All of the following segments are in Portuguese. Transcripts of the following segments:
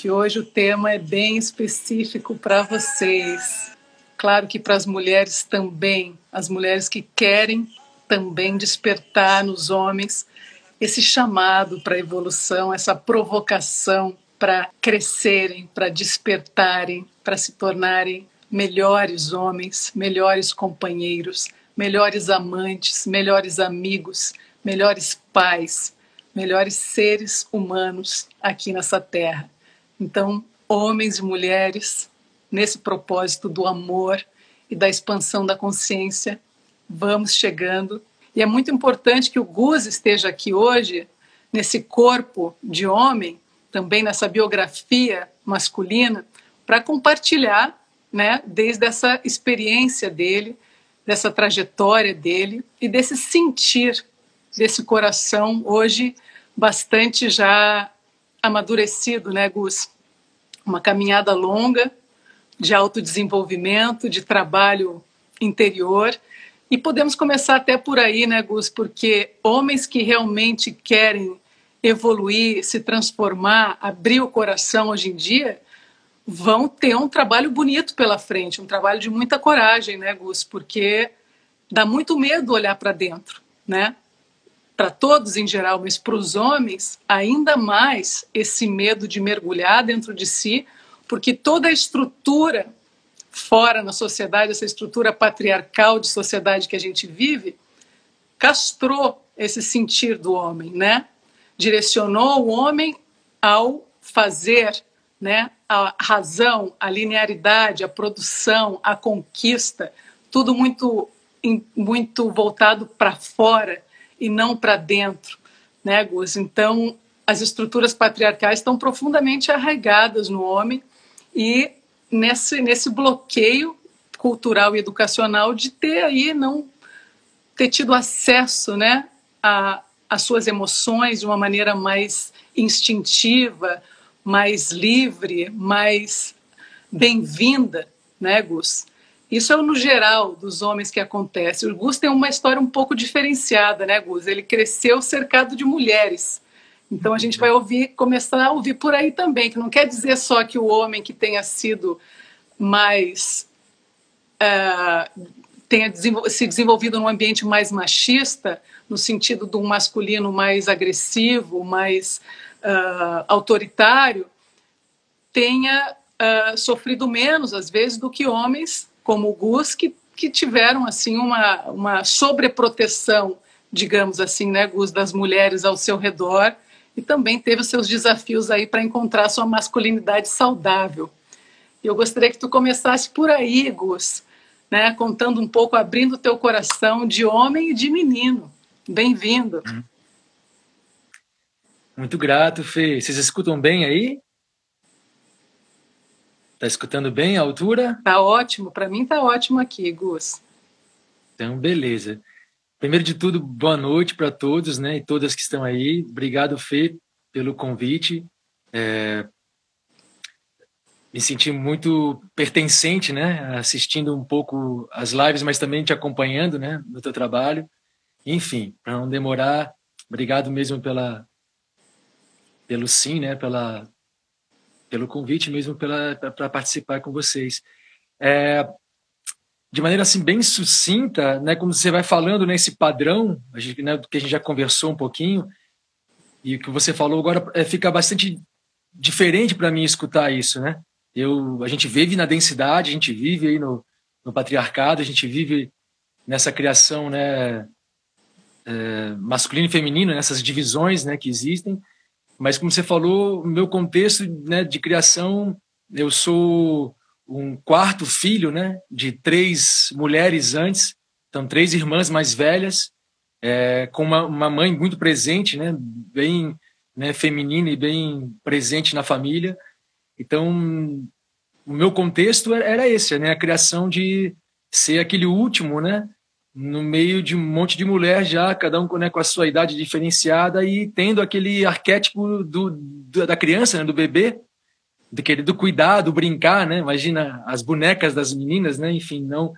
que hoje o tema é bem específico para vocês. Claro que para as mulheres também, as mulheres que querem também despertar nos homens esse chamado para evolução, essa provocação para crescerem, para despertarem, para se tornarem melhores homens, melhores companheiros, melhores amantes, melhores amigos, melhores pais, melhores seres humanos aqui nessa terra. Então, homens e mulheres, nesse propósito do amor e da expansão da consciência, vamos chegando. E é muito importante que o Gus esteja aqui hoje, nesse corpo de homem, também nessa biografia masculina, para compartilhar, né, desde essa experiência dele, dessa trajetória dele e desse sentir desse coração hoje bastante já amadurecido, né, Gus? Uma caminhada longa de autodesenvolvimento, de trabalho interior. E podemos começar até por aí, né, Gus? Porque homens que realmente querem evoluir, se transformar, abrir o coração hoje em dia, vão ter um trabalho bonito pela frente, um trabalho de muita coragem, né, Gus? Porque dá muito medo olhar para dentro, né? Para todos em geral, mas para os homens, ainda mais esse medo de mergulhar dentro de si, porque toda a estrutura fora na sociedade, essa estrutura patriarcal de sociedade que a gente vive, castrou esse sentir do homem, né? Direcionou o homem ao fazer, né? A razão, a linearidade, a produção, a conquista, tudo muito muito voltado para fora e não para dentro, né, Gus? Então, as estruturas patriarcais estão profundamente arraigadas no homem e nesse, nesse bloqueio cultural e educacional de ter aí não ter tido acesso, né, a as suas emoções de uma maneira mais instintiva, mais livre, mais bem-vinda, né, Gus? Isso é no geral dos homens que acontece. O Gus tem uma história um pouco diferenciada, né, Gus? Ele cresceu cercado de mulheres. Então a gente vai ouvir, começar a ouvir por aí também, que não quer dizer só que o homem que tenha sido mais uh, tenha se desenvolvido num ambiente mais machista, no sentido de um masculino mais agressivo, mais uh, autoritário, tenha uh, sofrido menos às vezes do que homens como o Gus, que, que tiveram assim uma, uma sobreproteção, digamos assim, né, Gus, das mulheres ao seu redor, e também teve os seus desafios aí para encontrar sua masculinidade saudável. Eu gostaria que tu começasse por aí, Gus, né, contando um pouco, abrindo teu coração de homem e de menino. Bem-vindo. Muito grato, Fê. Vocês escutam bem aí? Tá escutando bem a altura? Tá ótimo, para mim tá ótimo aqui, Gus. Então, beleza. Primeiro de tudo, boa noite para todos, né, e todas que estão aí. Obrigado, Fê, pelo convite. É... Me senti muito pertencente, né, assistindo um pouco as lives, mas também te acompanhando, né, no teu trabalho. Enfim, para não demorar, obrigado mesmo pela pelo sim, né, pela pelo convite mesmo para participar com vocês. É, de maneira assim bem sucinta, né, como você vai falando nesse né, padrão, a gente, né, que a gente já conversou um pouquinho, e o que você falou agora é, fica bastante diferente para mim escutar isso, né? Eu, a gente vive na densidade, a gente vive aí no, no patriarcado, a gente vive nessa criação, né, é, masculino e feminino, nessas divisões, né, que existem. Mas como você falou, meu contexto né, de criação, eu sou um quarto filho, né, de três mulheres antes, então três irmãs mais velhas, é, com uma, uma, mãe muito presente, né, bem né, feminina e bem presente na família. Então, o meu contexto era esse, né? A criação de ser aquele último, né? No meio de um monte de mulher já, cada um né, com a sua idade diferenciada e tendo aquele arquétipo do, do da criança, né, do bebê, do querer do cuidar, do brincar, né? Imagina as bonecas das meninas, né? Enfim, não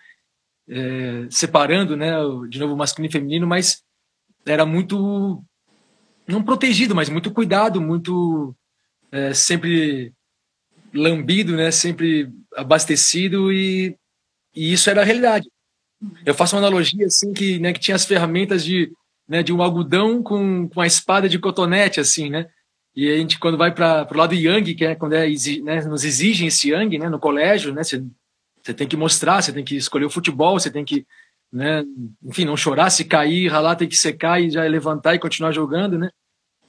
é, separando, né? De novo masculino e feminino, mas era muito não protegido, mas muito cuidado, muito é, sempre lambido, né? Sempre abastecido e, e isso era a realidade. Eu faço uma analogia assim que, né, que tinha as ferramentas de, né, de um algodão com, com a espada de cotonete, assim, né? E a gente quando vai para o lado yang, que é quando é, né, nos exigem esse yang, né, no colégio, né? Você, tem que mostrar, você tem que escolher o futebol, você tem que, né, enfim, não chorar, se cair, ralar, tem que secar e já levantar e continuar jogando, né?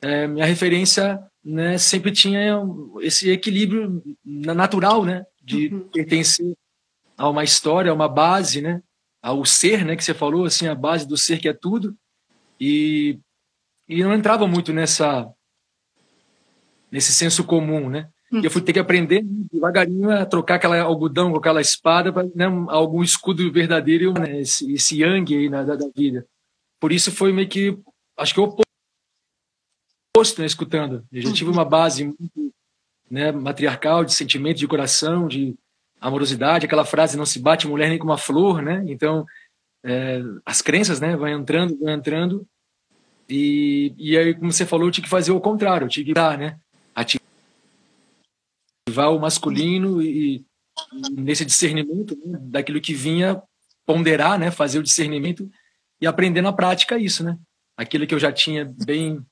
É, minha referência né, sempre tinha esse equilíbrio natural, né, de uhum. pertencer a uma história, a uma base, né, ao ser, né, que você falou, assim, a base do ser que é tudo, e, e não entrava muito nessa nesse senso comum, né. Uhum. E eu fui ter que aprender devagarinho a trocar aquela algodão com aquela espada para né, algum escudo verdadeiro, né, esse, esse yang aí da, da vida. Por isso foi meio que, acho que o oposto, né, escutando. Eu já tive uma base muito né, matriarcal, de sentimento, de coração, de amorosidade, aquela frase não se bate mulher nem com uma flor, né? Então, é, as crenças, né, vão entrando, vão entrando, e, e aí, como você falou, eu tinha que fazer o contrário, eu tinha que dar, né, ativar o masculino e, e nesse discernimento né, daquilo que vinha ponderar, né, fazer o discernimento e aprender na prática isso, né? Aquilo que eu já tinha bem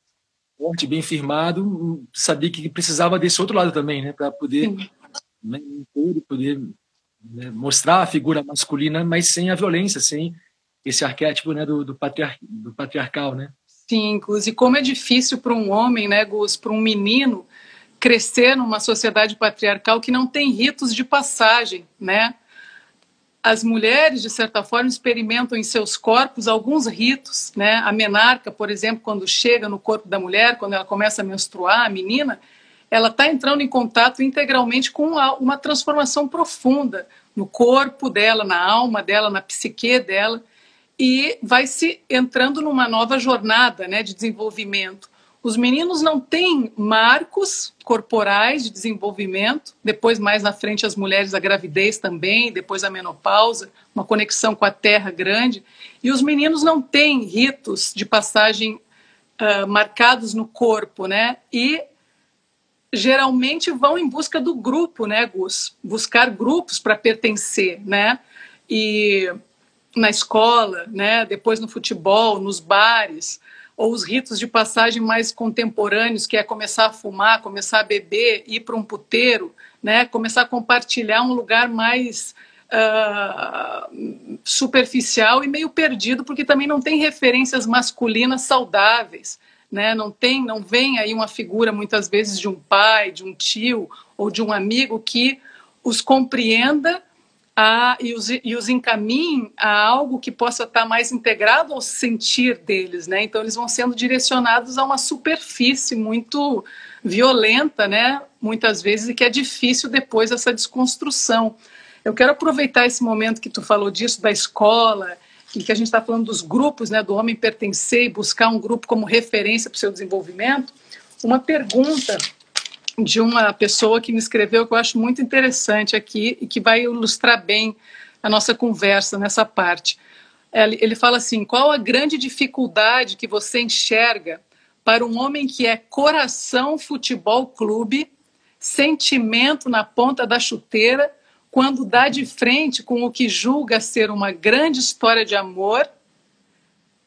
forte, bem firmado, sabia que precisava desse outro lado também, né, para poder né, poder né, mostrar a figura masculina, mas sem a violência, sem esse arquétipo né, do, do, patriar, do patriarcal, né? Sim, Gus, e como é difícil para um homem, né, Gus, para um menino crescer numa sociedade patriarcal que não tem ritos de passagem, né? as mulheres, de certa forma, experimentam em seus corpos alguns ritos. Né? A menarca, por exemplo, quando chega no corpo da mulher, quando ela começa a menstruar, a menina, ela está entrando em contato integralmente com uma transformação profunda no corpo dela, na alma dela, na psique dela, e vai se entrando numa nova jornada né, de desenvolvimento. Os meninos não têm marcos corporais de desenvolvimento, depois, mais na frente, as mulheres, a gravidez também, depois a menopausa, uma conexão com a terra grande. E os meninos não têm ritos de passagem uh, marcados no corpo, né? E geralmente vão em busca do grupo, né, Gus? Buscar grupos para pertencer, né? E na escola, né? Depois no futebol, nos bares ou os ritos de passagem mais contemporâneos, que é começar a fumar, começar a beber, ir para um puteiro, né? começar a compartilhar um lugar mais uh, superficial e meio perdido, porque também não tem referências masculinas saudáveis. Né? Não tem, não vem aí uma figura muitas vezes de um pai, de um tio ou de um amigo que os compreenda a, e, os, e os encaminhem a algo que possa estar mais integrado ao sentir deles, né? Então eles vão sendo direcionados a uma superfície muito violenta, né? Muitas vezes e que é difícil depois essa desconstrução. Eu quero aproveitar esse momento que tu falou disso da escola que a gente está falando dos grupos, né? Do homem pertencer e buscar um grupo como referência para o seu desenvolvimento. Uma pergunta de uma pessoa que me escreveu que eu acho muito interessante aqui e que vai ilustrar bem a nossa conversa nessa parte. Ele fala assim: qual a grande dificuldade que você enxerga para um homem que é coração futebol clube, sentimento na ponta da chuteira, quando dá de frente com o que julga ser uma grande história de amor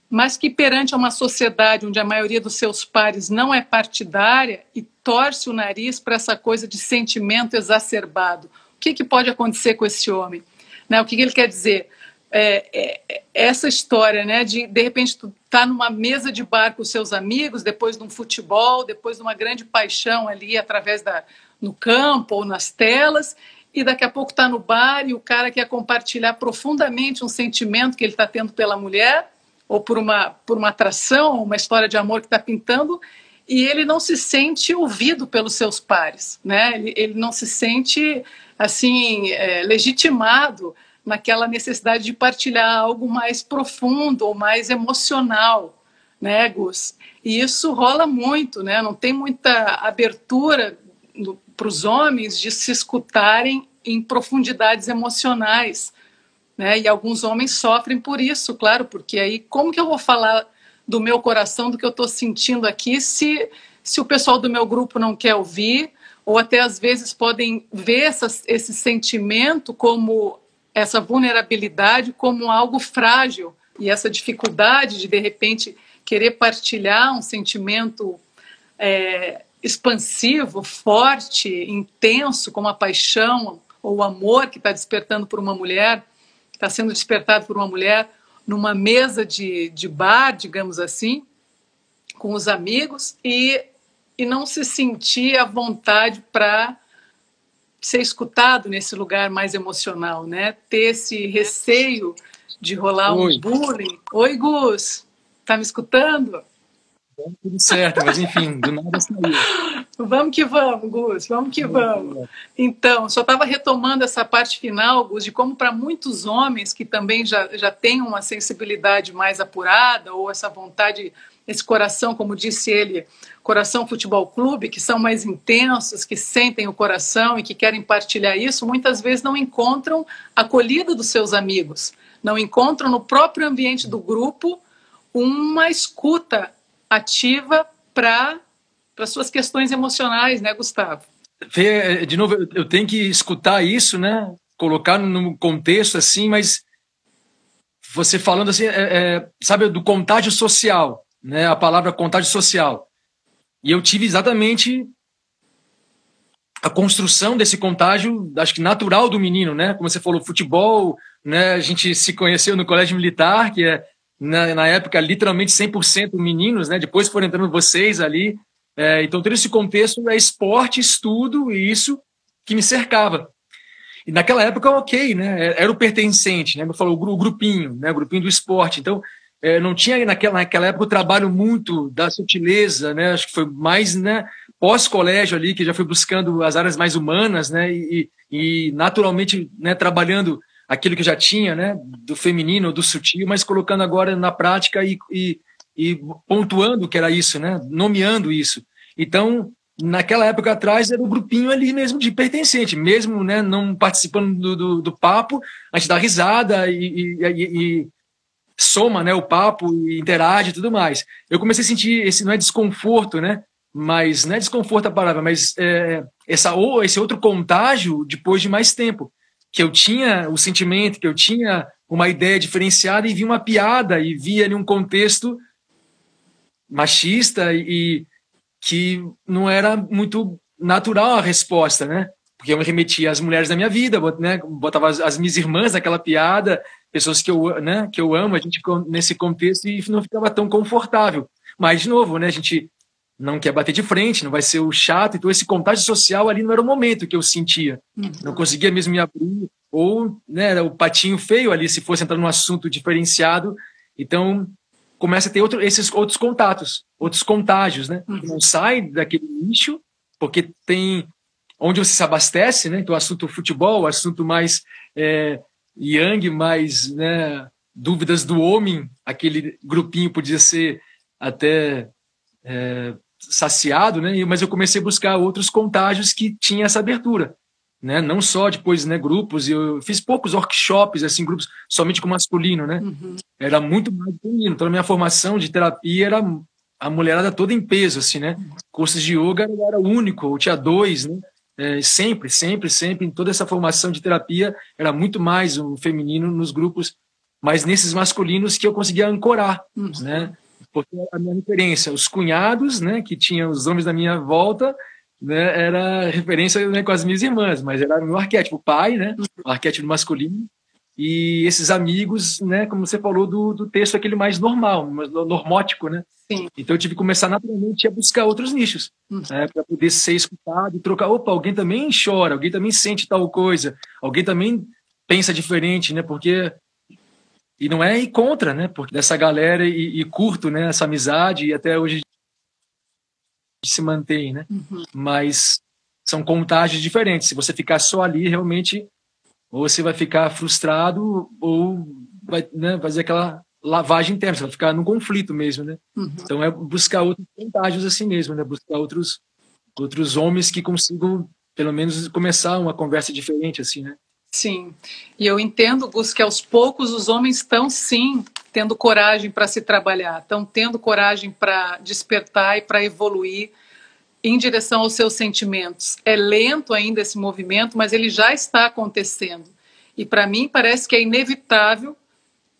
mas que perante uma sociedade onde a maioria dos seus pares não é partidária e torce o nariz para essa coisa de sentimento exacerbado. O que, que pode acontecer com esse homem? Né? O que, que ele quer dizer? É, é, é essa história né, de, de repente, tu tá numa mesa de bar com seus amigos, depois de um futebol, depois de uma grande paixão ali através da no campo ou nas telas, e daqui a pouco está no bar e o cara quer compartilhar profundamente um sentimento que ele está tendo pela mulher ou por uma, por uma atração, uma história de amor que está pintando, e ele não se sente ouvido pelos seus pares, né? Ele, ele não se sente assim é, legitimado naquela necessidade de partilhar algo mais profundo ou mais emocional, né, Gus? E isso rola muito, né? Não tem muita abertura para os homens de se escutarem em profundidades emocionais, né? E alguns homens sofrem por isso, claro, porque aí como que eu vou falar do meu coração, do que eu estou sentindo aqui, se, se o pessoal do meu grupo não quer ouvir, ou até às vezes podem ver essa, esse sentimento como essa vulnerabilidade como algo frágil e essa dificuldade de de repente querer partilhar um sentimento é, expansivo, forte, intenso, como a paixão ou o amor que está despertando por uma mulher, está sendo despertado por uma mulher, numa mesa de, de bar, digamos assim, com os amigos e, e não se sentir à vontade para ser escutado nesse lugar mais emocional, né? Ter esse receio de rolar Oi. um bullying. Oi, Gus, tá me escutando? Tudo certo, mas enfim, do nada saiu. Vamos que vamos, Gus, vamos que vamos. Então, só estava retomando essa parte final, Gus, de como para muitos homens que também já, já têm uma sensibilidade mais apurada, ou essa vontade, esse coração, como disse ele, coração futebol clube, que são mais intensos, que sentem o coração e que querem partilhar isso, muitas vezes não encontram acolhida dos seus amigos, não encontram no próprio ambiente do grupo uma escuta ativa para suas questões emocionais, né, Gustavo? Fê, de novo, eu tenho que escutar isso, né? Colocar no contexto assim, mas você falando assim, é, é, sabe, do contágio social, né? A palavra contágio social. E eu tive exatamente a construção desse contágio, acho que natural do menino, né? Como você falou, futebol, né? A gente se conheceu no colégio militar, que é na, na época literalmente 100% meninos, né? Depois foram entrando vocês ali. É, então, todo esse contexto é esporte, estudo e isso que me cercava. E naquela época, ok, né? Era o pertencente, né? Eu falo o grupinho, né? O grupinho do esporte. Então, é, não tinha naquela, naquela época o trabalho muito da sutileza, né? Acho que foi mais, né? Pós-colégio ali, que já foi buscando as áreas mais humanas, né? E, e naturalmente, né? Trabalhando aquilo que já tinha, né, do feminino, do sutil, mas colocando agora na prática e, e, e pontuando que era isso, né, nomeando isso. Então, naquela época atrás era o um grupinho ali mesmo de pertencente, mesmo né, não participando do, do, do papo, a gente dá risada e, e, e, soma né, o papo e interage e tudo mais. Eu comecei a sentir esse, não é desconforto, né, mas não é desconforto a palavra, mas é, essa, ou esse outro contágio depois de mais tempo que eu tinha o sentimento, que eu tinha uma ideia diferenciada e vi uma piada e vi ali um contexto machista e que não era muito natural a resposta, né? Porque eu me remetia às mulheres da minha vida, né? botava as, as minhas irmãs naquela piada, pessoas que eu, né, que eu amo, a gente nesse contexto e não ficava tão confortável. Mas, de novo, né, a gente não quer bater de frente, não vai ser o chato. Então, esse contágio social ali não era o momento que eu sentia. Uhum. Não conseguia mesmo me abrir. Ou né, era o patinho feio ali, se fosse entrar num assunto diferenciado. Então, começa a ter outro, esses outros contatos, outros contágios, né? Uhum. Não sai daquele nicho, porque tem onde você se abastece, né? Então, assunto futebol, assunto mais é, yang, mais né, dúvidas do homem, aquele grupinho podia ser até é, saciado, né? Mas eu comecei a buscar outros contágios que tinha essa abertura, né? Não só depois, né? Grupos. Eu fiz poucos workshops, assim, grupos somente com masculino, né? Uhum. Era muito mais feminino. Então, a minha formação de terapia era a mulherada toda em peso, assim, né? Cursos de yoga eu era único, eu tinha dois, né? É, sempre, sempre, sempre, em toda essa formação de terapia, era muito mais o feminino nos grupos, mas nesses masculinos que eu conseguia ancorar, uhum. né? Porque a minha referência, os cunhados, né, que tinham os homens da minha volta, né, era referência né, com as minhas irmãs, mas era o meu arquétipo, o pai, né, o arquétipo masculino, e esses amigos, né, como você falou do, do texto aquele mais normal, mais normótico, né? Sim. Então eu tive que começar naturalmente a buscar outros nichos, uhum. né, para poder ser escutado e trocar. Opa, alguém também chora, alguém também sente tal coisa, alguém também pensa diferente, né? Porque e não é ir contra, né? Porque dessa galera e, e curto, né? Essa amizade e até hoje se mantém, né? Uhum. Mas são contágios diferentes. Se você ficar só ali, realmente, ou você vai ficar frustrado ou vai né, fazer aquela lavagem interna, você vai ficar num conflito mesmo, né? Uhum. Então é buscar outros contágios assim mesmo, né? Buscar outros outros homens que consigam pelo menos começar uma conversa diferente assim, né? Sim. E eu entendo, Gus, que aos poucos os homens estão sim tendo coragem para se trabalhar, estão tendo coragem para despertar e para evoluir em direção aos seus sentimentos. É lento ainda esse movimento, mas ele já está acontecendo. E para mim parece que é inevitável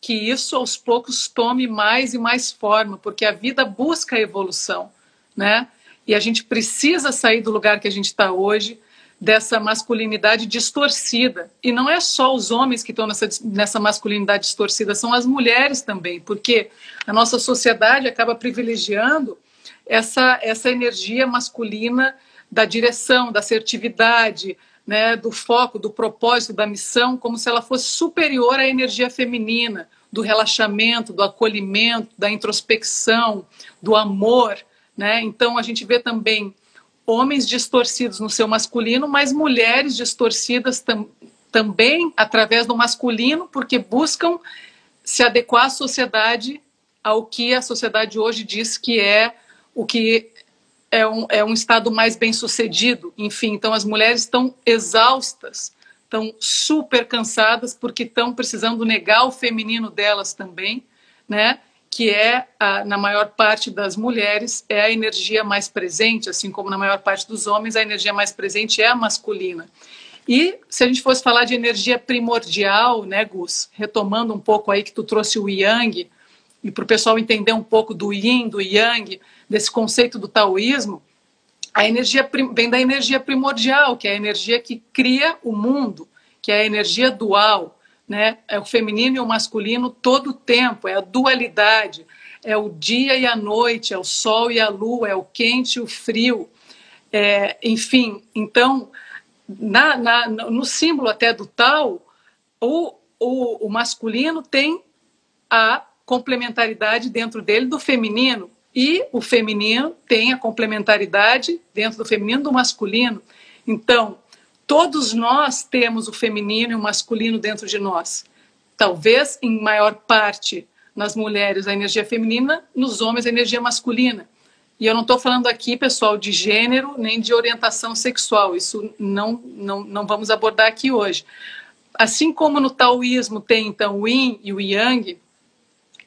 que isso aos poucos tome mais e mais forma, porque a vida busca a evolução, né? E a gente precisa sair do lugar que a gente está hoje, dessa masculinidade distorcida. E não é só os homens que estão nessa, nessa masculinidade distorcida, são as mulheres também, porque a nossa sociedade acaba privilegiando essa, essa energia masculina da direção, da assertividade, né, do foco, do propósito, da missão, como se ela fosse superior à energia feminina, do relaxamento, do acolhimento, da introspecção, do amor. Né? Então, a gente vê também homens distorcidos no seu masculino, mas mulheres distorcidas tam, também através do masculino, porque buscam se adequar à sociedade, ao que a sociedade hoje diz que é o que é um, é um estado mais bem sucedido. Enfim, então as mulheres estão exaustas, estão super cansadas porque estão precisando negar o feminino delas também, né? Que é, a, na maior parte das mulheres, é a energia mais presente, assim como na maior parte dos homens, a energia mais presente é a masculina. E se a gente fosse falar de energia primordial, né, Gus, retomando um pouco aí que tu trouxe o Yang, e para o pessoal entender um pouco do Yin, do Yang, desse conceito do taoísmo, a energia vem da energia primordial, que é a energia que cria o mundo, que é a energia dual, né? É o feminino e o masculino todo o tempo, é a dualidade, é o dia e a noite, é o sol e a lua, é o quente e o frio, é, enfim. Então, na, na, no símbolo até do tal, o, o, o masculino tem a complementaridade dentro dele do feminino e o feminino tem a complementaridade dentro do feminino do masculino. Então, Todos nós temos o feminino e o masculino dentro de nós. Talvez, em maior parte, nas mulheres a energia feminina, nos homens a energia masculina. E eu não estou falando aqui, pessoal, de gênero nem de orientação sexual. Isso não, não, não vamos abordar aqui hoje. Assim como no taoísmo tem, então, o yin e o yang,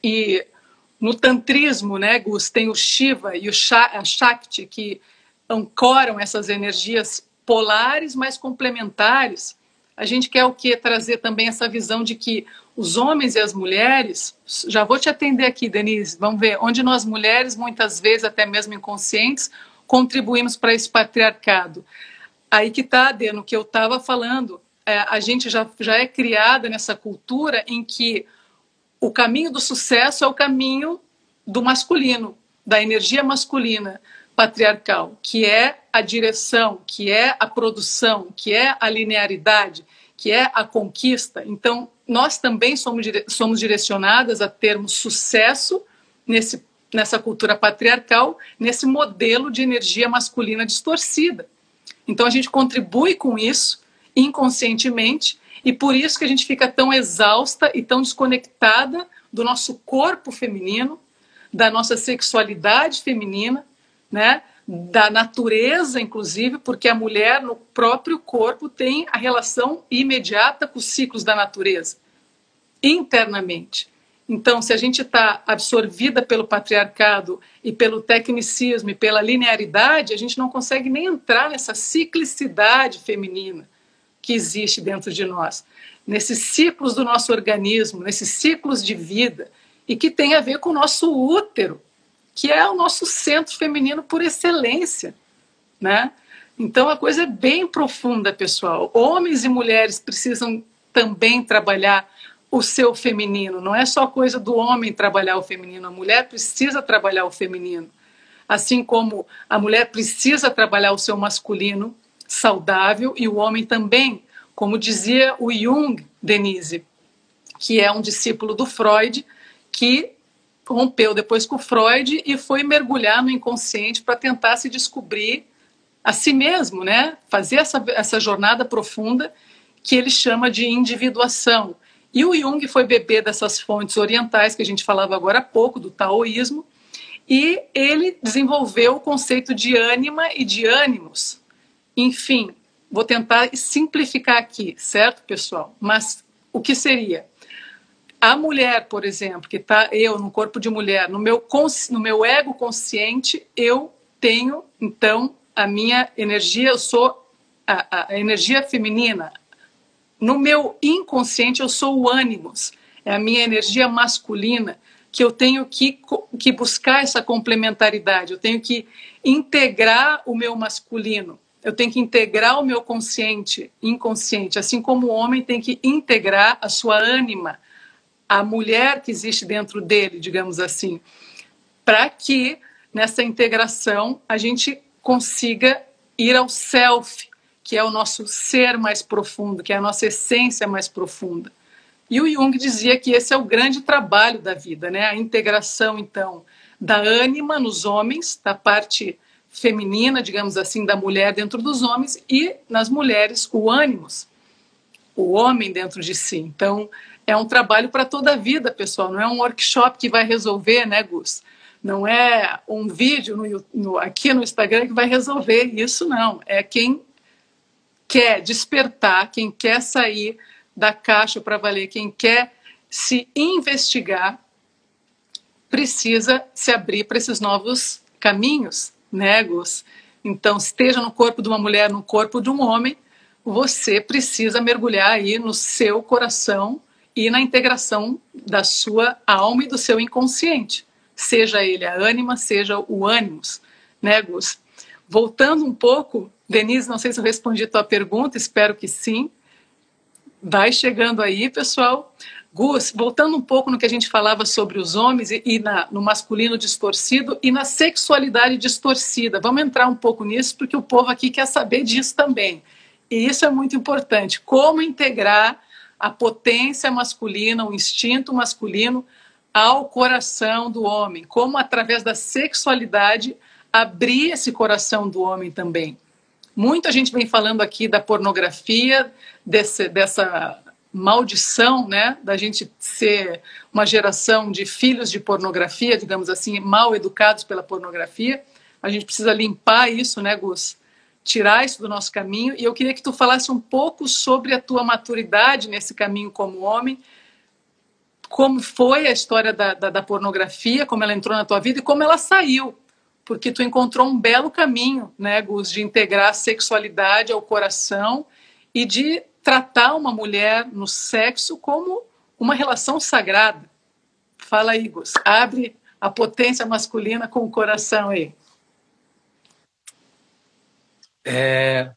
e no tantrismo, né, Gus, tem o Shiva e o Shakti, que ancoram essas energias polares, mas complementares. A gente quer o que? Trazer também essa visão de que os homens e as mulheres, já vou te atender aqui, Denise, vamos ver, onde nós mulheres, muitas vezes, até mesmo inconscientes, contribuímos para esse patriarcado. Aí que está, no que eu estava falando, é, a gente já, já é criada nessa cultura em que o caminho do sucesso é o caminho do masculino, da energia masculina patriarcal, que é a direção, que é a produção, que é a linearidade, que é a conquista. Então, nós também somos, somos direcionadas a termos sucesso nesse, nessa cultura patriarcal, nesse modelo de energia masculina distorcida. Então, a gente contribui com isso inconscientemente e por isso que a gente fica tão exausta e tão desconectada do nosso corpo feminino, da nossa sexualidade feminina, né? da natureza, inclusive, porque a mulher no próprio corpo tem a relação imediata com os ciclos da natureza, internamente. Então, se a gente está absorvida pelo patriarcado e pelo tecnicismo e pela linearidade, a gente não consegue nem entrar nessa ciclicidade feminina que existe dentro de nós, nesses ciclos do nosso organismo, nesses ciclos de vida, e que tem a ver com o nosso útero, que é o nosso centro feminino por excelência, né? Então a coisa é bem profunda, pessoal. Homens e mulheres precisam também trabalhar o seu feminino. Não é só coisa do homem trabalhar o feminino. A mulher precisa trabalhar o feminino, assim como a mulher precisa trabalhar o seu masculino saudável e o homem também, como dizia o Jung, Denise, que é um discípulo do Freud, que rompeu depois com Freud e foi mergulhar no inconsciente para tentar se descobrir a si mesmo, né? Fazer essa, essa jornada profunda que ele chama de individuação. E o Jung foi beber dessas fontes orientais que a gente falava agora há pouco, do taoísmo, e ele desenvolveu o conceito de ânima e de ânimos. Enfim, vou tentar simplificar aqui, certo, pessoal? Mas o que seria? A mulher, por exemplo, que está eu no corpo de mulher, no meu, no meu ego consciente, eu tenho, então, a minha energia, eu sou a, a energia feminina. No meu inconsciente, eu sou o ânimos, é a minha energia masculina, que eu tenho que, que buscar essa complementaridade, eu tenho que integrar o meu masculino, eu tenho que integrar o meu consciente, inconsciente, assim como o homem tem que integrar a sua ânima, a mulher que existe dentro dele, digamos assim, para que nessa integração a gente consiga ir ao self, que é o nosso ser mais profundo, que é a nossa essência mais profunda. E o Jung dizia que esse é o grande trabalho da vida, né? A integração, então, da ânima nos homens, da parte feminina, digamos assim, da mulher dentro dos homens, e nas mulheres, o ânimos, o homem dentro de si. Então, é um trabalho para toda a vida, pessoal. Não é um workshop que vai resolver, né, Gus? Não é um vídeo no, no, aqui no Instagram que vai resolver isso, não. É quem quer despertar, quem quer sair da caixa para valer, quem quer se investigar, precisa se abrir para esses novos caminhos, né, Gus? Então, esteja no corpo de uma mulher, no corpo de um homem, você precisa mergulhar aí no seu coração e na integração da sua alma e do seu inconsciente, seja ele a ânima, seja o ânimos, né, Gus? Voltando um pouco, Denise, não sei se eu respondi a tua pergunta, espero que sim. Vai chegando aí, pessoal. Gus, voltando um pouco no que a gente falava sobre os homens e, e na, no masculino distorcido e na sexualidade distorcida. Vamos entrar um pouco nisso, porque o povo aqui quer saber disso também. E isso é muito importante. Como integrar a potência masculina, o instinto masculino ao coração do homem, como através da sexualidade abrir esse coração do homem também. Muita gente vem falando aqui da pornografia, desse, dessa maldição, né, da gente ser uma geração de filhos de pornografia, digamos assim, mal educados pela pornografia. A gente precisa limpar isso, né, Gus? Tirar isso do nosso caminho. E eu queria que tu falasse um pouco sobre a tua maturidade nesse caminho como homem, como foi a história da, da, da, pornografia, como ela entrou na tua vida e como ela saiu. Porque tu encontrou um belo caminho, né, Gus, de integrar a sexualidade ao coração e de tratar uma mulher no sexo como uma relação sagrada. Fala aí, Gus. Abre a potência masculina com o coração aí. É,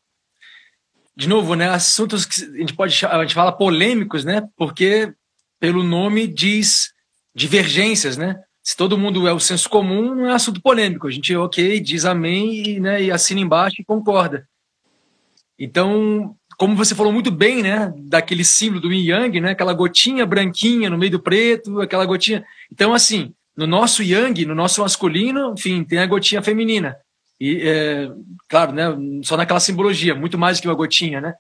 de novo, né, assuntos que a gente pode a gente fala polêmicos, né? Porque pelo nome diz divergências, né? Se todo mundo é o senso comum, não é assunto polêmico. A gente, ok, diz amém e, né, e assina embaixo e concorda. Então, como você falou muito bem, né, daquele símbolo do Yin Yang, né, aquela gotinha branquinha no meio do preto, aquela gotinha. Então, assim, no nosso Yang, no nosso masculino, enfim, tem a gotinha feminina. E, é, claro, né, só naquela simbologia, muito mais que uma gotinha, né?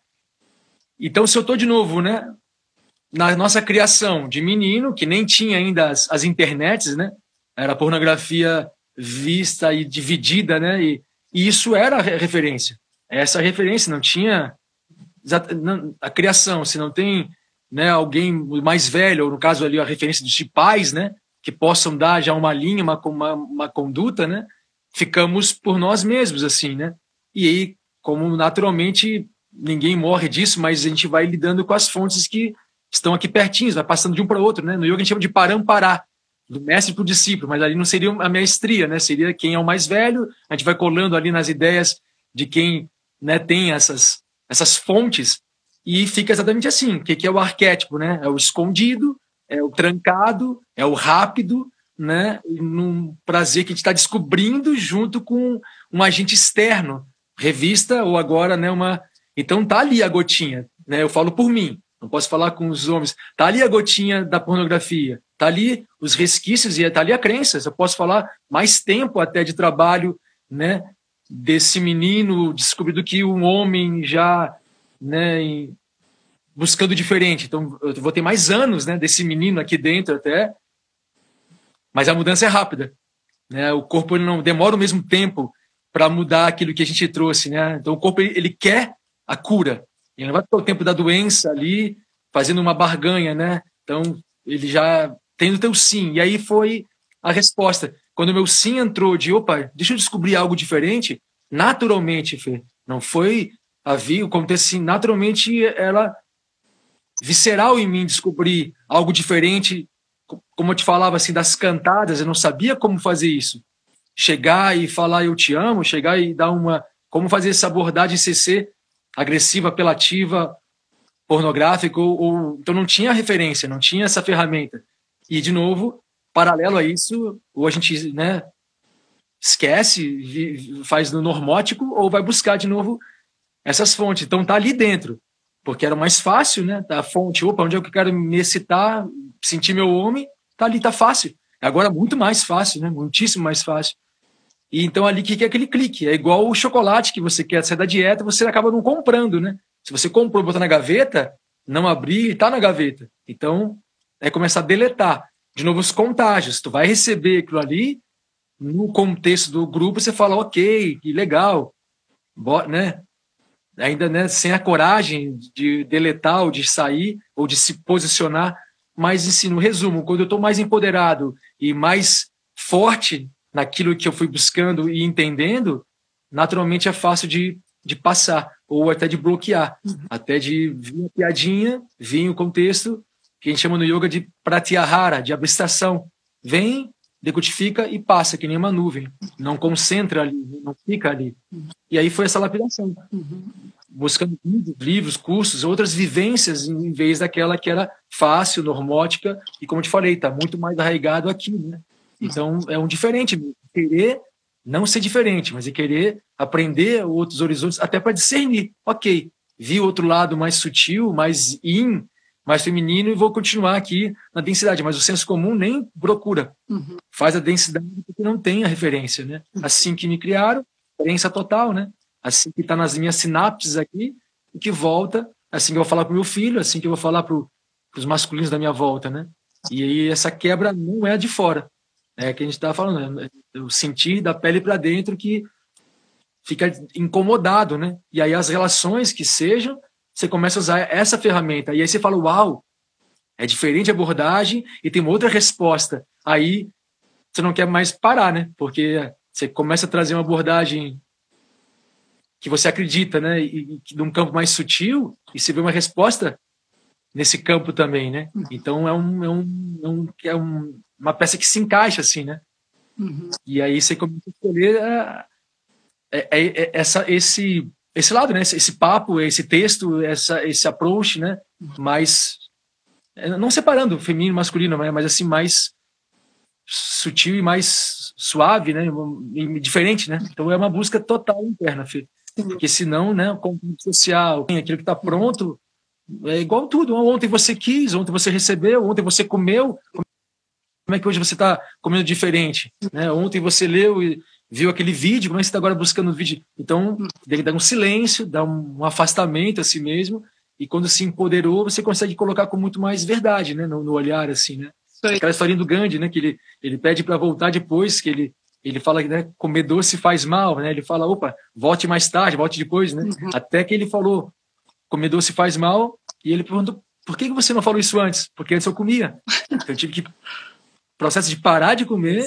Então, se eu estou de novo, né, na nossa criação de menino, que nem tinha ainda as, as internets, né? Era pornografia vista e dividida, né? E, e isso era a referência. Essa referência não tinha a criação, se não tem né, alguém mais velho, ou no caso ali a referência dos pais, né, que possam dar já uma linha, uma, uma, uma conduta, né, ficamos por nós mesmos, assim, né? E aí, como naturalmente ninguém morre disso, mas a gente vai lidando com as fontes que estão aqui pertinho, vai passando de um para outro, né? No yoga a gente chama de param-pará, do mestre para o discípulo, mas ali não seria a maestria, né? Seria quem é o mais velho, a gente vai colando ali nas ideias de quem né, tem essas, essas fontes e fica exatamente assim. O que é o arquétipo, né? É o escondido, é o trancado, é o rápido, né, num prazer que a gente está descobrindo junto com um agente externo, revista ou agora, né, uma. Então tá ali a gotinha, né? Eu falo por mim. não posso falar com os homens. Tá ali a gotinha da pornografia, tá ali os resquícios e tá ali a crença. Eu posso falar mais tempo até de trabalho, né, desse menino descobrindo que um homem já, né, buscando diferente. Então eu vou ter mais anos, né, desse menino aqui dentro até. Mas a mudança é rápida, né? O corpo não demora o mesmo tempo para mudar aquilo que a gente trouxe, né? Então o corpo ele, ele quer a cura. Ele não vai ficar o tempo da doença ali fazendo uma barganha, né? Então ele já tem o teu sim. E aí foi a resposta. Quando o meu sim entrou de, opa, deixa eu descobrir algo diferente, naturalmente, Fê, não foi a vi, o contexto assim, naturalmente ela visceral em mim descobrir algo diferente, como eu te falava assim das cantadas, eu não sabia como fazer isso. Chegar e falar eu te amo, chegar e dar uma como fazer essa abordagem CC agressiva, apelativa, pornográfica, ou, ou, então não tinha referência, não tinha essa ferramenta. E de novo, paralelo a isso, ou a gente, né, esquece, faz no normótico ou vai buscar de novo essas fontes. Então tá ali dentro, porque era mais fácil, né? A fonte, opa, onde é que eu quero me excitar, sentir meu homem, tá ali, tá fácil. Agora muito mais fácil, né? Muitíssimo mais fácil. E então ali que é aquele clique. É igual o chocolate que você quer sair da dieta, você acaba não comprando, né? Se você comprou, botar na gaveta, não abrir, está na gaveta. Então, é começar a deletar. De novo, os contágios. Tu vai receber aquilo ali, no contexto do grupo, você fala, ok, que legal, né? Ainda né, sem a coragem de deletar ou de sair ou de se posicionar. Mas, ensino, resumo, quando eu estou mais empoderado e mais forte naquilo que eu fui buscando e entendendo, naturalmente é fácil de, de passar, ou até de bloquear, uhum. até de vir a piadinha, vir o contexto, que a gente chama no yoga de pratyahara, de abstração. Vem, decodifica e passa, que nem uma nuvem. Não concentra ali, não fica ali. Uhum. E aí foi essa lapidação. Uhum. Buscando livros, cursos, outras vivências, em vez daquela que era fácil, normótica, e como eu te falei, está muito mais arraigado aqui, né? Então, é um diferente. Querer não ser diferente, mas é querer aprender outros horizontes, até para discernir. Ok, vi outro lado mais sutil, mais in, mais feminino, e vou continuar aqui na densidade. Mas o senso comum nem procura. Uhum. Faz a densidade porque não tem a referência. Né? Uhum. Assim que me criaram, referência total. Né? Assim que está nas minhas sinapses aqui, e que volta, assim que eu vou falar para o meu filho, assim que eu vou falar para os masculinos da minha volta. Né? E aí essa quebra não é de fora, é que a gente estava falando, né? o sentir da pele para dentro que fica incomodado, né? E aí as relações que sejam, você começa a usar essa ferramenta. E aí você fala, uau, é diferente a abordagem e tem uma outra resposta. Aí você não quer mais parar, né? Porque você começa a trazer uma abordagem que você acredita, né? E, e num campo mais sutil e você vê uma resposta nesse campo também, né? Uhum. Então é um, é um, é um, é um uma peça que se encaixa assim, né? Uhum. E aí você começa a escolher é, é, é essa, esse, esse lado, né? Esse, esse, papo, esse texto, essa, esse approach, né? Uhum. Mais é, não separando feminino e masculino, mas, mas assim mais sutil e mais suave, né? E diferente, né? Então é uma busca total interna, Fê. Porque senão, né, o social, aquilo que está pronto, é igual tudo. Ontem você quis, ontem você recebeu, ontem você comeu, como é que hoje você está comendo diferente? Né? Ontem você leu e viu aquele vídeo, como é que você está agora buscando o vídeo? Então, tem que dar um silêncio, dar um afastamento a si mesmo, e quando se empoderou, você consegue colocar com muito mais verdade né? no, no olhar, assim, né? Aquela historinha do Gandhi, né? que ele, ele pede para voltar depois, que ele, ele fala que né, comer doce faz mal, né? ele fala, opa, volte mais tarde, volte depois, né? Uhum. Até que ele falou, comer doce faz mal, e ele perguntou, por que você não falou isso antes? Porque antes eu comia. Então, eu tive que processo de parar de comer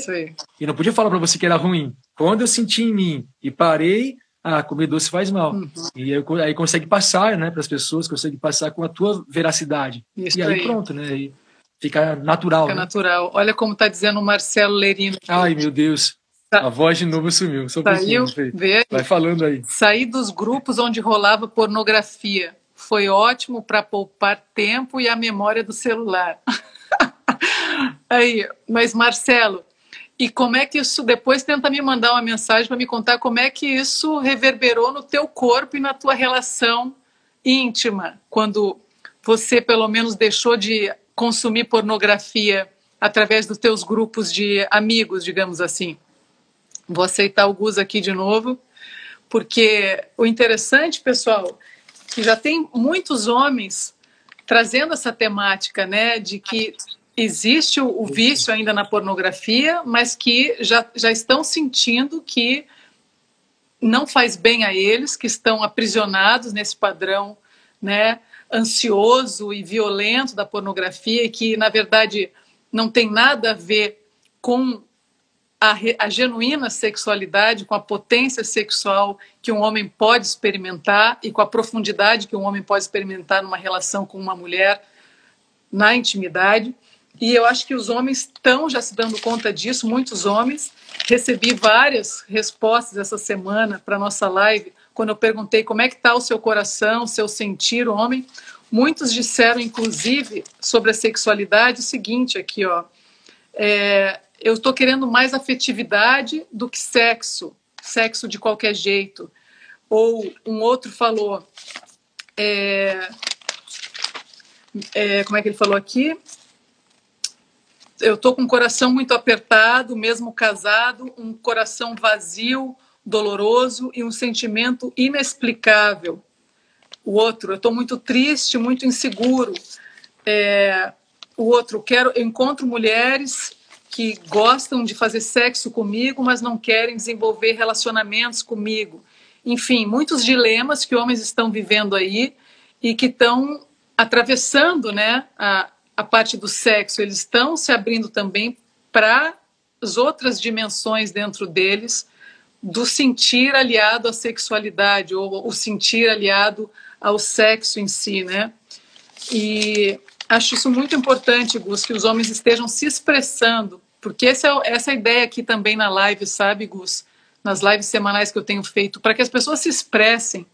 e não podia falar para você que era ruim. Quando eu senti em mim e parei, ah, comer doce faz mal. Uhum. E aí, aí, consegue passar, né, para as pessoas, consegue passar com a tua veracidade. Isso e aí, aí. pronto, né? E fica natural. Fica né? natural. Olha como está dizendo o Marcelo Lerino. Ai, meu Deus. A voz de novo sumiu. Só Saiu, vê, Vai falando aí. Saí dos grupos onde rolava pornografia. Foi ótimo para poupar tempo e a memória do celular. Aí, mas Marcelo, e como é que isso depois tenta me mandar uma mensagem para me contar como é que isso reverberou no teu corpo e na tua relação íntima, quando você pelo menos deixou de consumir pornografia através dos teus grupos de amigos, digamos assim. Vou aceitar o Gus aqui de novo, porque o interessante, pessoal, que já tem muitos homens trazendo essa temática, né, de que existe o, vício ainda na pornografia, mas que já, já estão sentindo que não faz bem a eles, que estão aprisionados nesse padrão, né, ansioso e violento da pornografia que, na verdade, não tem nada a ver com a, a, genuína sexualidade, com a potência sexual que um homem pode experimentar e com a profundidade que um homem pode experimentar numa relação com uma mulher na intimidade. E eu acho que os homens estão já se dando conta disso, muitos homens. Recebi várias respostas essa semana para nossa live, quando eu perguntei como é que está o seu coração, o seu sentir, homem. Muitos disseram, inclusive, sobre a sexualidade, o seguinte aqui, ó. É, eu estou querendo mais afetividade do que sexo, sexo de qualquer jeito. Ou um outro falou, é, é, como é que ele falou aqui? Eu estou com o coração muito apertado, mesmo casado, um coração vazio, doloroso e um sentimento inexplicável. O outro, eu estou muito triste, muito inseguro. É, o outro, quero, encontro mulheres que gostam de fazer sexo comigo, mas não querem desenvolver relacionamentos comigo. Enfim, muitos dilemas que homens estão vivendo aí e que estão atravessando né, a, a parte do sexo. Eles estão se abrindo também para as outras dimensões dentro deles do sentir aliado à sexualidade ou o sentir aliado ao sexo em si, né? E acho isso muito importante, Gus, que os homens estejam se expressando porque essa é, essa é a ideia aqui também na live, sabe, Gus? Nas lives semanais que eu tenho feito, para que as pessoas se expressem,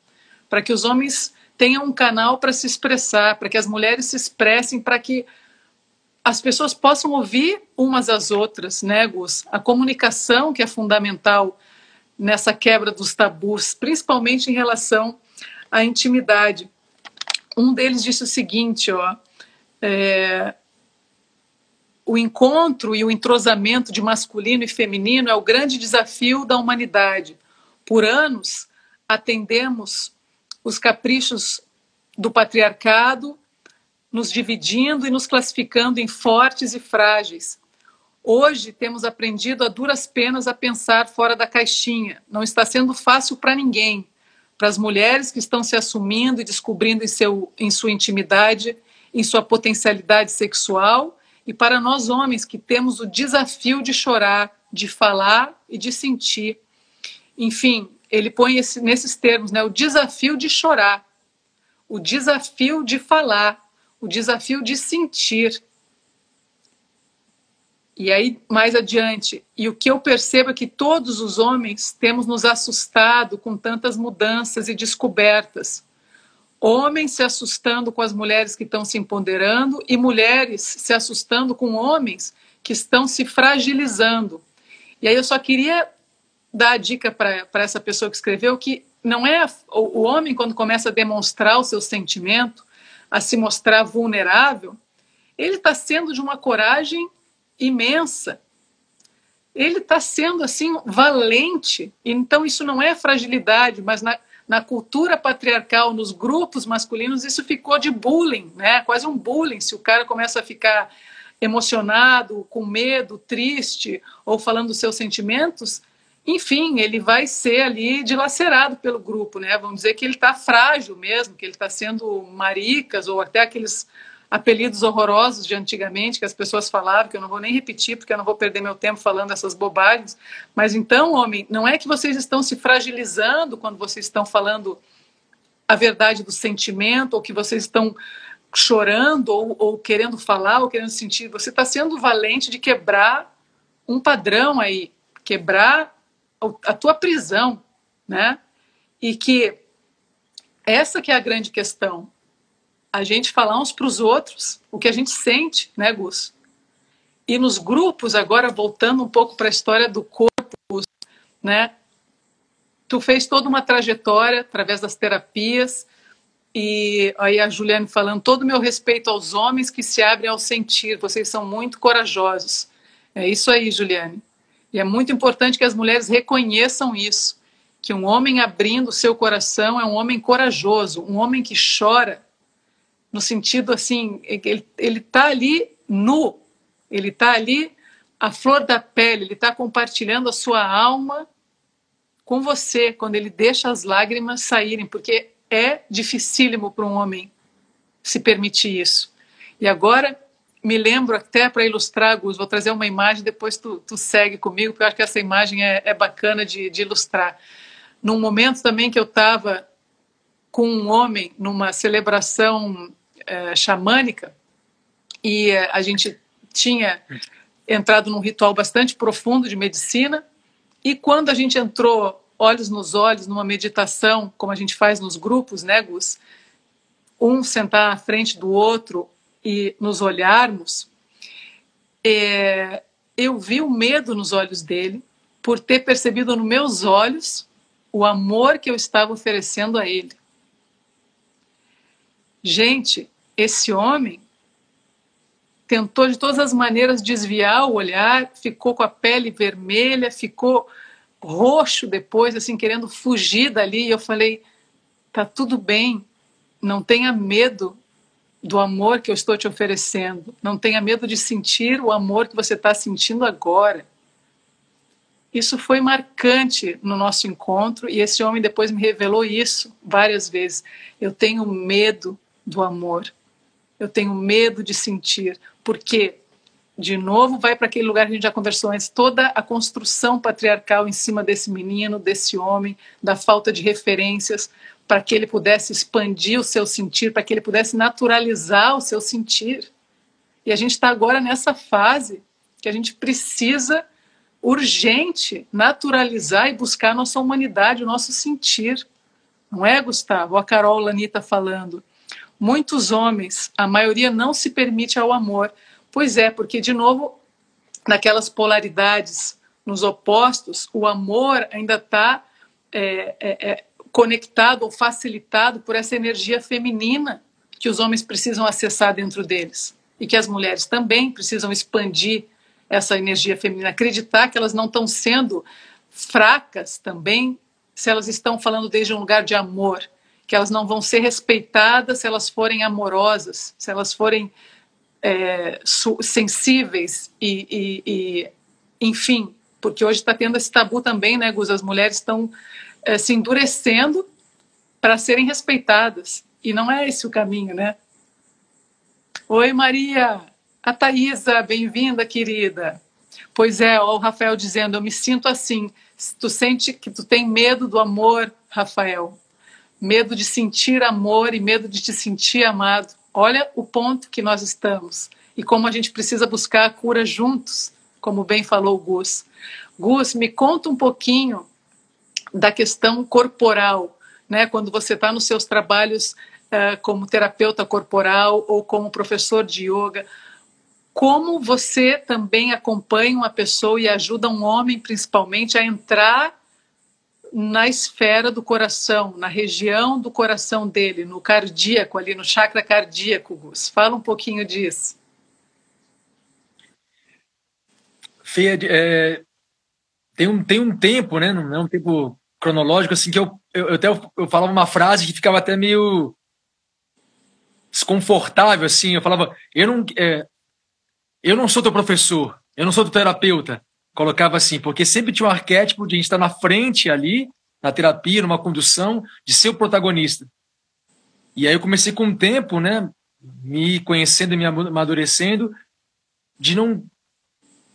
para que os homens tenham um canal para se expressar, para que as mulheres se expressem, para que as pessoas possam ouvir umas às outras, né, Gus? A comunicação que é fundamental nessa quebra dos tabus, principalmente em relação à intimidade. Um deles disse o seguinte, ó, é, o encontro e o entrosamento de masculino e feminino é o grande desafio da humanidade. Por anos, atendemos os caprichos do patriarcado, nos dividindo e nos classificando em fortes e frágeis. Hoje temos aprendido a duras penas a pensar fora da caixinha. Não está sendo fácil para ninguém. Para as mulheres que estão se assumindo e descobrindo em, seu, em sua intimidade, em sua potencialidade sexual e para nós homens que temos o desafio de chorar, de falar e de sentir. Enfim, ele põe esse, nesses termos, né, o desafio de chorar, o desafio de falar, o desafio de sentir. E aí, mais adiante, e o que eu percebo é que todos os homens temos nos assustado com tantas mudanças e descobertas homens se assustando com as mulheres que estão se empoderando e mulheres se assustando com homens que estão se fragilizando. E aí eu só queria dar a dica para essa pessoa que escreveu que não é o, o homem quando começa a demonstrar o seu sentimento, a se mostrar vulnerável, ele está sendo de uma coragem imensa. Ele está sendo assim valente. Então isso não é fragilidade, mas na, na cultura patriarcal, nos grupos masculinos, isso ficou de bullying, né? Quase um bullying. Se o cara começa a ficar emocionado, com medo, triste, ou falando dos seus sentimentos, enfim, ele vai ser ali dilacerado pelo grupo, né? Vamos dizer que ele está frágil mesmo, que ele está sendo maricas, ou até aqueles apelidos horrorosos de antigamente que as pessoas falavam, que eu não vou nem repetir porque eu não vou perder meu tempo falando essas bobagens. Mas então, homem, não é que vocês estão se fragilizando quando vocês estão falando a verdade do sentimento ou que vocês estão chorando ou, ou querendo falar ou querendo sentir. Você está sendo valente de quebrar um padrão aí, quebrar a tua prisão, né? E que essa que é a grande questão a gente falar uns para os outros o que a gente sente, né, Gus? E nos grupos, agora voltando um pouco para a história do corpo, né? Tu fez toda uma trajetória através das terapias E aí a Juliane falando, todo o meu respeito aos homens que se abrem ao sentir, vocês são muito corajosos. É isso aí, Juliane. E é muito importante que as mulheres reconheçam isso, que um homem abrindo seu coração é um homem corajoso, um homem que chora, no sentido assim, ele está ali nu, ele está ali a flor da pele, ele está compartilhando a sua alma com você, quando ele deixa as lágrimas saírem, porque é dificílimo para um homem se permitir isso. E agora, me lembro até para ilustrar, Gus, vou trazer uma imagem, depois tu, tu segue comigo, porque eu acho que essa imagem é, é bacana de, de ilustrar. Num momento também que eu estava com um homem numa celebração é, xamânica, e a gente tinha entrado num ritual bastante profundo de medicina, e quando a gente entrou olhos nos olhos, numa meditação, como a gente faz nos grupos, né, Gus? Um sentar à frente do outro e nos olharmos, é, eu vi o medo nos olhos dele por ter percebido nos meus olhos o amor que eu estava oferecendo a ele. Gente, esse homem tentou de todas as maneiras desviar o olhar, ficou com a pele vermelha, ficou roxo depois, assim, querendo fugir dali. E eu falei: tá tudo bem, não tenha medo do amor que eu estou te oferecendo, não tenha medo de sentir o amor que você está sentindo agora. Isso foi marcante no nosso encontro e esse homem depois me revelou isso várias vezes. Eu tenho medo do amor. Eu tenho medo de sentir, porque de novo vai para aquele lugar que a gente já conversou antes, toda a construção patriarcal em cima desse menino, desse homem, da falta de referências, para que ele pudesse expandir o seu sentir, para que ele pudesse naturalizar o seu sentir. E a gente está agora nessa fase que a gente precisa urgente naturalizar e buscar a nossa humanidade, o nosso sentir. Não é, Gustavo? A Carol Lanita falando. Muitos homens, a maioria não se permite ao amor, Pois é, porque, de novo, naquelas polaridades, nos opostos, o amor ainda está é, é, é, conectado ou facilitado por essa energia feminina que os homens precisam acessar dentro deles. E que as mulheres também precisam expandir essa energia feminina, acreditar que elas não estão sendo fracas também se elas estão falando desde um lugar de amor, que elas não vão ser respeitadas se elas forem amorosas, se elas forem é, sensíveis e, e, e, enfim, porque hoje está tendo esse tabu também, né, Gus? As mulheres estão é, se endurecendo para serem respeitadas e não é esse o caminho, né? Oi, Maria! A Thaisa, bem-vinda, querida. Pois é, ó, o Rafael dizendo, eu me sinto assim. Tu sente que tu tem medo do amor, Rafael. Medo de sentir amor e medo de te sentir amado. Olha o ponto que nós estamos e como a gente precisa buscar a cura juntos, como bem falou o Gus. Gus, me conta um pouquinho da questão corporal, né? Quando você está nos seus trabalhos uh, como terapeuta corporal ou como professor de yoga, como você também acompanha uma pessoa e ajuda um homem, principalmente, a entrar na esfera do coração, na região do coração dele, no cardíaco, ali no chakra cardíaco, Gus. Fala um pouquinho disso. Fê, é, tem, um, tem um tempo, né? Não é um tempo cronológico, assim, que eu, eu, eu até eu falava uma frase que ficava até meio desconfortável, assim. Eu falava, eu não, é, eu não sou teu professor, eu não sou teu terapeuta, colocava assim, porque sempre tinha um arquétipo de a gente estar na frente ali, na terapia, numa condução, de ser o protagonista. E aí eu comecei com o tempo, né, me conhecendo e me amadurecendo, de não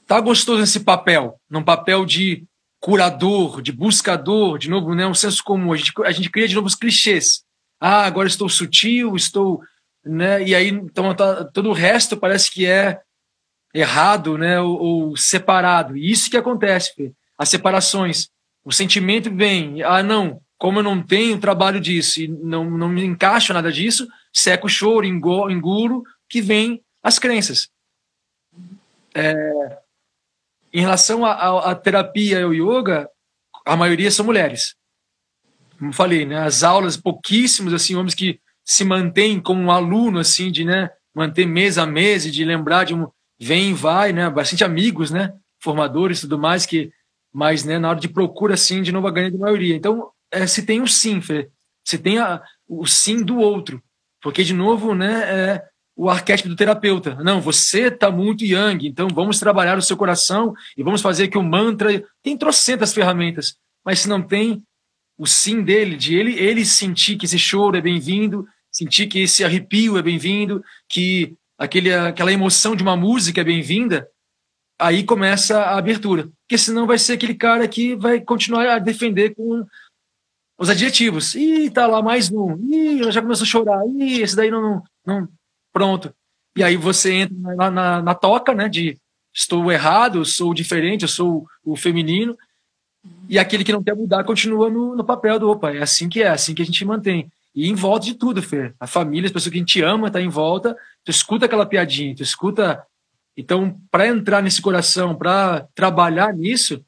tá gostoso nesse papel, num papel de curador, de buscador, de novo, né, um senso comum. A gente, a gente cria de novo os clichês. Ah, agora estou sutil, estou, né, e aí então tá, todo o resto parece que é errado, né, ou, ou, separado. E isso que acontece, Fê. as separações. O sentimento vem, ah, não, como eu não tenho trabalho disso e não, não me encaixo nada disso, seco o choro, engulo, que vem as crenças. É, em relação à terapia e ao yoga, a maioria são mulheres. Como falei, né, as aulas, pouquíssimos assim, homens que se mantém como um aluno, assim, de né, manter mês a mês e de lembrar de um vem e vai, né? Bastante amigos, né? Formadores e tudo mais, que mas né, na hora de procura, assim, de novo a ganha de maioria. Então, é, se tem o sim, Fê, se tem a, o sim do outro. Porque, de novo, né, é o arquétipo do terapeuta. Não, você está muito yang, então vamos trabalhar o seu coração e vamos fazer que o mantra. Tem trocentas ferramentas, mas se não tem o sim dele, de ele, ele sentir que esse choro é bem-vindo, sentir que esse arrepio é bem-vindo, que aquele, aquela emoção de uma música é bem-vinda, aí começa a abertura. Porque senão vai ser aquele cara que vai continuar a defender com os adjetivos. Ih, tá lá mais um. Ih, já começou a chorar. Ih, esse daí não, não, não. Pronto. E aí você entra na, na, na toca, né, de estou errado, sou diferente, eu sou o feminino, e aquele que não quer mudar continua no, no papel do opa, é assim que é, assim que a gente mantém. E em volta de tudo, Fer. A família, as pessoas que a gente ama, tá em volta, tu escuta aquela piadinha, tu escuta. Então, para entrar nesse coração, para trabalhar nisso,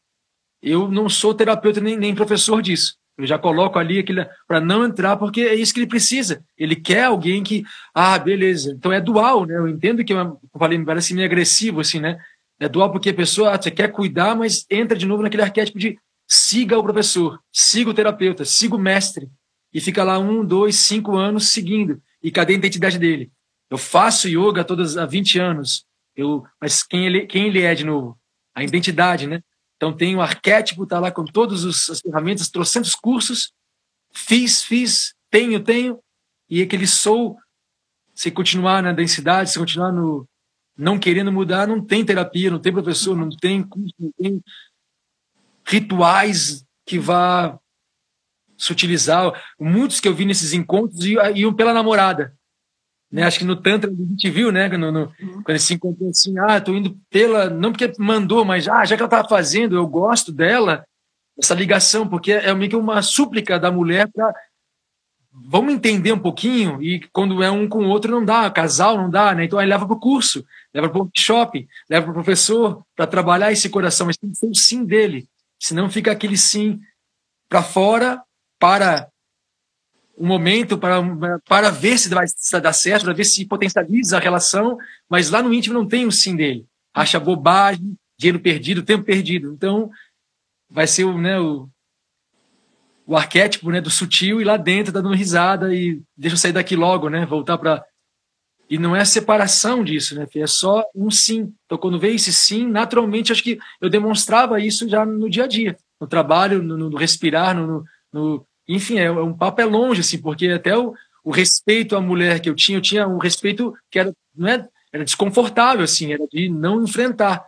eu não sou terapeuta nem, nem professor disso. Eu já coloco ali aquele para não entrar, porque é isso que ele precisa. Ele quer alguém que, ah, beleza. Então é dual, né? Eu entendo que eu falei, parece meio agressivo, assim, né? É dual porque a pessoa, ah, você quer cuidar, mas entra de novo naquele arquétipo de siga o professor, siga o terapeuta, siga o mestre. E fica lá um, dois, cinco anos seguindo. E cadê a identidade dele? Eu faço yoga todas há 20 anos. Eu, mas quem ele, quem ele é de novo? A identidade, né? Então tem o arquétipo, tá lá com todas as ferramentas, trocentos cursos. Fiz, fiz, tenho, tenho. E aquele sou, se continuar na densidade, se continuar no não querendo mudar, não tem terapia, não tem professor, não tem não tem rituais que vá se utilizar. Muitos que eu vi nesses encontros iam pela namorada. Né? Acho que no Tantra a gente viu, né? No, no, uhum. Quando eles se encontram assim, ah, tô indo pela. Não porque mandou, mas ah, já que ela estava fazendo, eu gosto dela, essa ligação, porque é meio que uma súplica da mulher para. Vamos entender um pouquinho, e quando é um com o outro não dá, casal não dá, né? Então aí leva para o curso, leva para o workshop, leva para o professor para trabalhar esse coração, mas tem que ser o sim dele, senão fica aquele sim para fora, para um momento para, para ver se vai dar certo, para ver se potencializa a relação, mas lá no íntimo não tem o sim dele. Acha bobagem, dinheiro perdido, tempo perdido. Então, vai ser o, né, o, o arquétipo né, do sutil e lá dentro tá dando risada e deixa eu sair daqui logo, né? Voltar para. E não é a separação disso, né? É só um sim. Então, quando veio esse sim, naturalmente, acho que eu demonstrava isso já no dia a dia, no trabalho, no, no respirar, no, no enfim, é, um papo é longe, assim, porque até o, o respeito à mulher que eu tinha, eu tinha um respeito que era, não é, era desconfortável, assim, era de não enfrentar.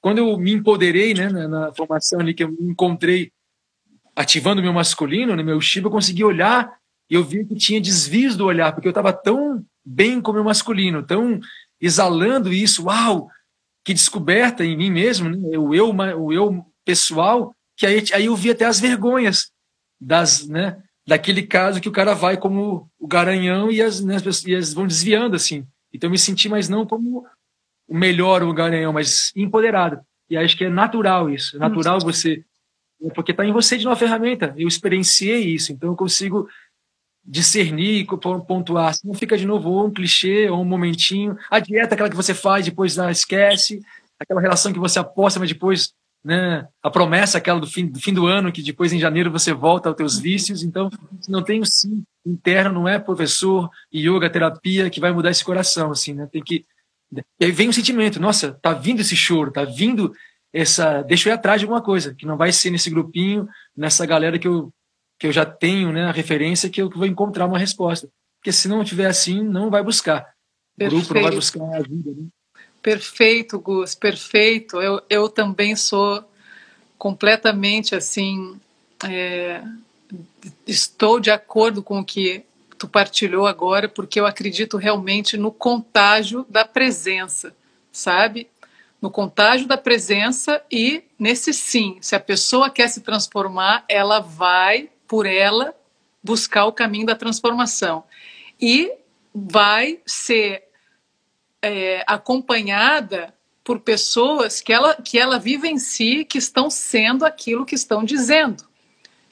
Quando eu me empoderei, né, na, na formação ali que eu me encontrei ativando meu masculino, né, meu Shiva, eu consegui olhar e eu vi que tinha desvios do olhar, porque eu estava tão bem com o meu masculino, tão exalando isso, uau, que descoberta em mim mesmo, né, o eu, o eu pessoal, que aí, aí eu vi até as vergonhas das, né, daquele caso que o cara vai como o garanhão e as, né, e as vão desviando assim. Então eu me senti mais não como o melhor o garanhão, mas empoderado. E acho que é natural isso, é natural você porque está em você de uma ferramenta. Eu experienciei isso, então eu consigo discernir, pontuar. Se não fica de novo ou um clichê ou um momentinho. A dieta, aquela que você faz, depois ah, esquece. Aquela relação que você aposta, mas depois né, a promessa aquela do fim, do fim do ano, que depois em janeiro você volta aos teus vícios. Então, não tem o sim interno, não é professor, yoga, terapia que vai mudar esse coração, assim, né? Tem que e aí vem o sentimento, nossa, tá vindo esse choro, tá vindo essa, deixa eu ir atrás de alguma coisa, que não vai ser nesse grupinho, nessa galera que eu que eu já tenho, né, a referência que eu vou encontrar uma resposta. Porque se não tiver assim, não vai buscar. O grupo não vai buscar ajuda, né? Perfeito, Gus, perfeito. Eu, eu também sou completamente assim. É, estou de acordo com o que tu partilhou agora, porque eu acredito realmente no contágio da presença, sabe? No contágio da presença e nesse sim. Se a pessoa quer se transformar, ela vai, por ela, buscar o caminho da transformação. E vai ser é, acompanhada por pessoas que ela, que ela vive em si, que estão sendo aquilo que estão dizendo,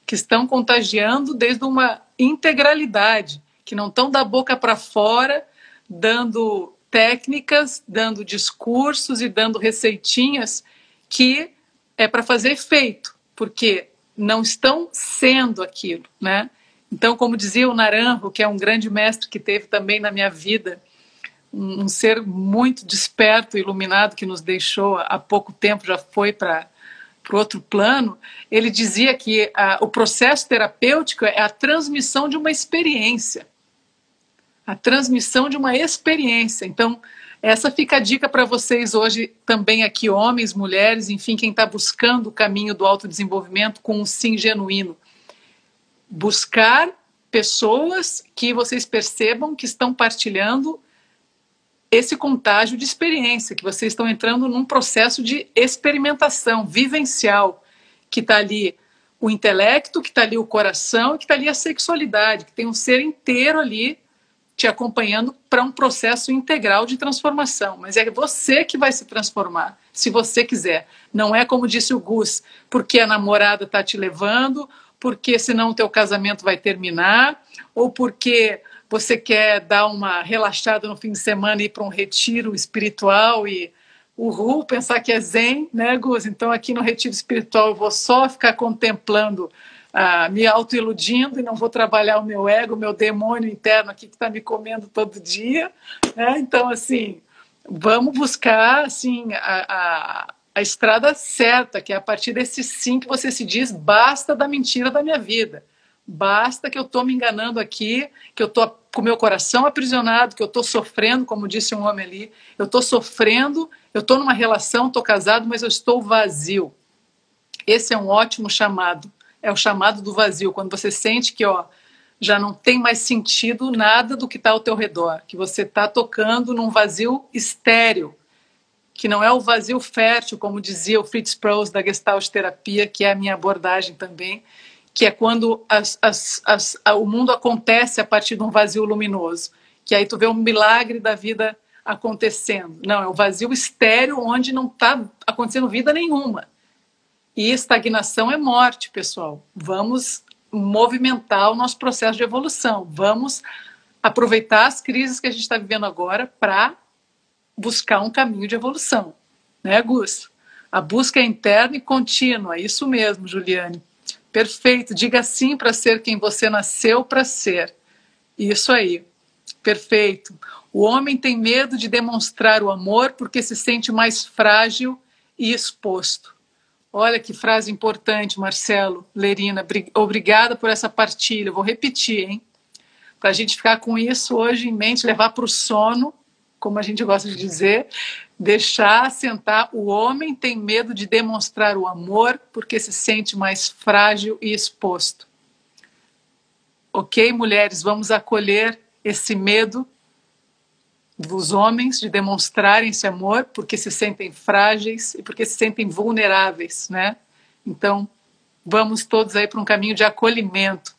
que estão contagiando desde uma integralidade. que não estão da boca para fora dando técnicas, dando discursos e dando receitinhas que é para fazer efeito, porque não estão sendo aquilo, né? Então, como dizia o Naranjo, que é um grande mestre que teve também na minha vida, um, ser muito desperto, iluminado, que nos deixou há pouco tempo, já foi para para outro plano, ele dizia que a, o processo terapêutico é a transmissão de uma experiência. A transmissão de uma experiência. Então, essa fica a dica para vocês hoje, também aqui, homens, mulheres, enfim, quem está buscando o caminho do autodesenvolvimento com um sim genuíno. Buscar pessoas que vocês percebam que estão partilhando esse contágio de experiência, que vocês estão entrando num processo de experimentação vivencial, que está ali o intelecto, que está ali o coração, que está ali a sexualidade, que tem um ser inteiro ali te acompanhando para um processo integral de transformação. Mas é você que vai se transformar, se você quiser. Não é como disse o Gus, porque a namorada está te levando, porque senão o teu casamento vai terminar, ou porque você quer dar uma relaxada no fim de semana e ir para um retiro espiritual e uhul, pensar que é zen, né, Gus? Então, aqui no retiro espiritual eu vou só ficar contemplando, ah, me autoiludindo e não vou trabalhar o meu ego, o meu demônio interno aqui que está me comendo todo dia, né? Então, assim, vamos buscar, assim, a, a, a estrada certa, que é a partir desse sim que você se diz, basta da mentira da minha vida basta que eu estou me enganando aqui, que eu estou com meu coração aprisionado, que eu estou sofrendo, como disse um homem ali, eu estou sofrendo, eu estou numa relação, estou casado, mas eu estou vazio. Esse é um ótimo chamado, é o chamado do vazio, quando você sente que ó, já não tem mais sentido nada do que está ao teu redor, que você está tocando num vazio estéreo, que não é o vazio fértil, como dizia o Fritz Perls da Gestalt Terapia, que é a minha abordagem também, que é quando as, as, as, o mundo acontece a partir de um vazio luminoso, que aí tu vê um milagre da vida acontecendo. Não, é um vazio estéreo onde não está acontecendo vida nenhuma. E estagnação é morte, pessoal. Vamos movimentar o nosso processo de evolução. Vamos aproveitar as crises que a gente está vivendo agora para buscar um caminho de evolução. Né, Gus? A busca é interna e contínua, isso mesmo, Juliane. Perfeito. Diga sim para ser quem você nasceu para ser. Isso aí. Perfeito. O homem tem medo de demonstrar o amor porque se sente mais frágil e exposto. Olha que frase importante, Marcelo, Lerina. Obrigada por essa partilha. vou repetir, hein? Para a gente ficar com isso hoje em mente, levar para o sono, como a gente gosta de dizer, deixar sentar. O homem tem medo de demonstrar o amor porque se sente mais frágil e exposto. Ok, mulheres, vamos acolher esse medo dos homens de demonstrarem esse amor porque se sentem frágeis e porque se sentem vulneráveis, né? Então, vamos todos aí para um caminho de acolhimento.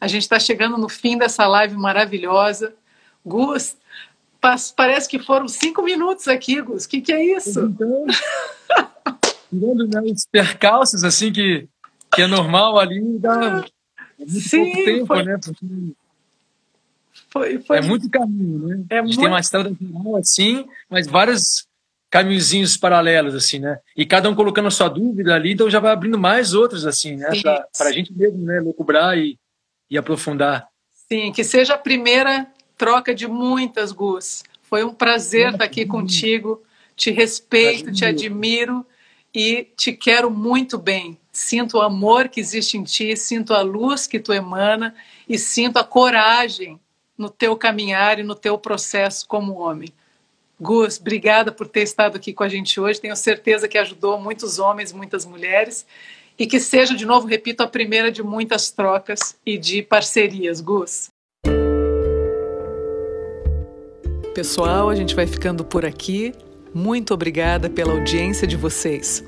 A gente está chegando no fim dessa live maravilhosa. Gus, Parece que foram cinco minutos aqui, Gus. O que, que é isso? Então, né, os percalços, assim, que, que é normal ali, dá muito Sim, pouco tempo, foi... né? Porque foi, foi... É muito caminho, né? É a gente muito... tem uma estrada final, assim, mas vários caminhozinhos paralelos, assim, né? E cada um colocando a sua dúvida ali, então já vai abrindo mais outros, assim, né? Para a gente mesmo, né? Lucubrar e, e aprofundar. Sim, que seja a primeira troca de muitas, Gus. Foi um prazer estar aqui contigo. Te respeito, te admiro e te quero muito bem. Sinto o amor que existe em ti, sinto a luz que tu emana e sinto a coragem no teu caminhar e no teu processo como homem. Gus, obrigada por ter estado aqui com a gente hoje. Tenho certeza que ajudou muitos homens, muitas mulheres. E que seja, de novo, repito, a primeira de muitas trocas e de parcerias, Gus. Pessoal, a gente vai ficando por aqui. Muito obrigada pela audiência de vocês.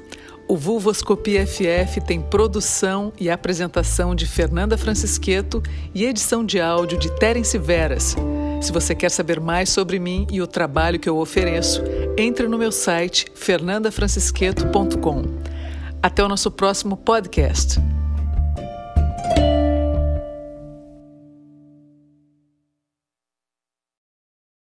O Vulvoscopia FF tem produção e apresentação de Fernanda Francisqueto e edição de áudio de Terence Veras. Se você quer saber mais sobre mim e o trabalho que eu ofereço, entre no meu site fernandafrancisqueto.com. Até o nosso próximo podcast.